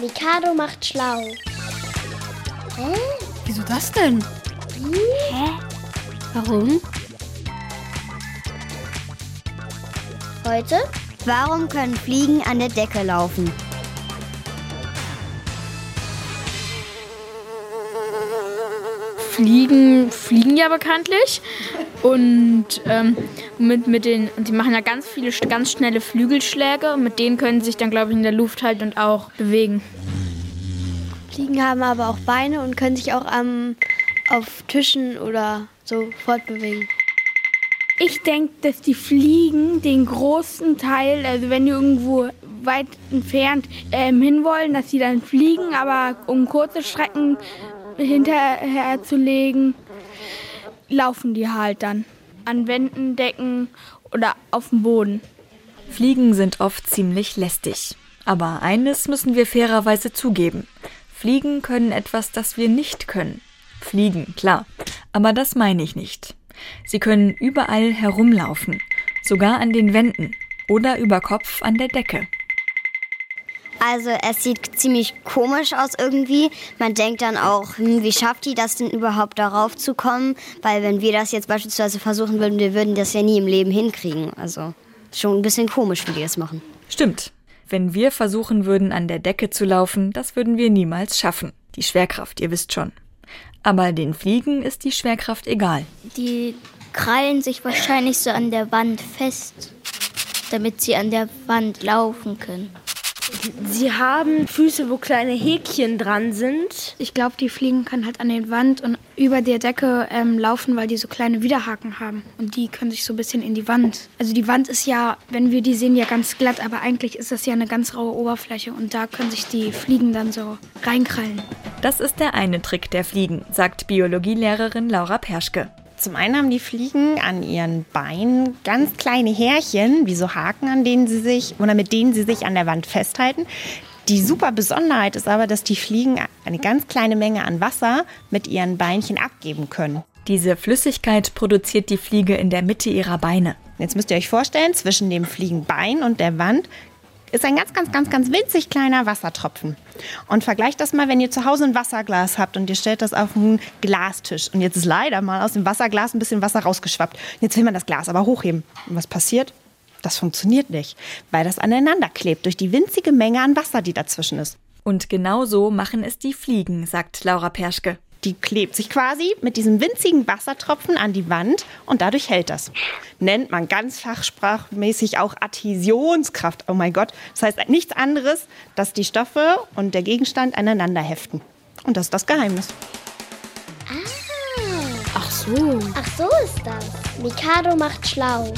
Mikado macht schlau. Hä? Wieso das denn? Hä? Warum? Heute? Warum können Fliegen an der Decke laufen? Fliegen fliegen ja bekanntlich und ähm, mit, mit den, die machen ja ganz viele ganz schnelle Flügelschläge und mit denen können sie sich dann glaube ich in der Luft halten und auch bewegen. Fliegen haben aber auch Beine und können sich auch am, auf Tischen oder so fortbewegen. Ich denke, dass die Fliegen den großen Teil, also wenn die irgendwo weit entfernt ähm, hinwollen, dass sie dann fliegen, aber um kurze Strecken hinterher zu legen, laufen die halt dann an Wänden, Decken oder auf dem Boden. Fliegen sind oft ziemlich lästig. Aber eines müssen wir fairerweise zugeben. Fliegen können etwas, das wir nicht können. Fliegen, klar. Aber das meine ich nicht. Sie können überall herumlaufen, sogar an den Wänden oder über Kopf an der Decke. Also es sieht ziemlich komisch aus irgendwie. Man denkt dann auch, hm, wie schafft die das denn überhaupt darauf zu kommen? Weil wenn wir das jetzt beispielsweise versuchen würden, wir würden das ja nie im Leben hinkriegen. Also schon ein bisschen komisch, wie die das machen. Stimmt. Wenn wir versuchen würden, an der Decke zu laufen, das würden wir niemals schaffen. Die Schwerkraft, ihr wisst schon. Aber den Fliegen ist die Schwerkraft egal. Die krallen sich wahrscheinlich so an der Wand fest, damit sie an der Wand laufen können. Sie haben Füße, wo kleine Häkchen dran sind. Ich glaube, die Fliegen können halt an den Wand und über der Decke ähm, laufen, weil die so kleine Widerhaken haben. Und die können sich so ein bisschen in die Wand. Also die Wand ist ja, wenn wir die sehen, ja ganz glatt, aber eigentlich ist das ja eine ganz raue Oberfläche und da können sich die Fliegen dann so reinkrallen. Das ist der eine Trick der Fliegen, sagt Biologielehrerin Laura Perschke. Zum einen haben die Fliegen an ihren Beinen ganz kleine Härchen, wie so Haken, an denen sie sich oder mit denen sie sich an der Wand festhalten. Die super Besonderheit ist aber, dass die Fliegen eine ganz kleine Menge an Wasser mit ihren Beinchen abgeben können. Diese Flüssigkeit produziert die Fliege in der Mitte ihrer Beine. Jetzt müsst ihr euch vorstellen, zwischen dem Fliegenbein und der Wand ist ein ganz, ganz, ganz, ganz winzig kleiner Wassertropfen. Und vergleicht das mal, wenn ihr zu Hause ein Wasserglas habt und ihr stellt das auf einen Glastisch. Und jetzt ist leider mal aus dem Wasserglas ein bisschen Wasser rausgeschwappt. Jetzt will man das Glas aber hochheben. Und was passiert? Das funktioniert nicht, weil das aneinander klebt durch die winzige Menge an Wasser, die dazwischen ist. Und genau so machen es die Fliegen, sagt Laura Perschke. Die klebt sich quasi mit diesem winzigen Wassertropfen an die Wand und dadurch hält das. Nennt man ganz fachsprachmäßig auch Adhäsionskraft. Oh mein Gott. Das heißt nichts anderes, dass die Stoffe und der Gegenstand aneinander heften. Und das ist das Geheimnis. Ah. Ach so. Ach so ist das. Mikado macht schlau.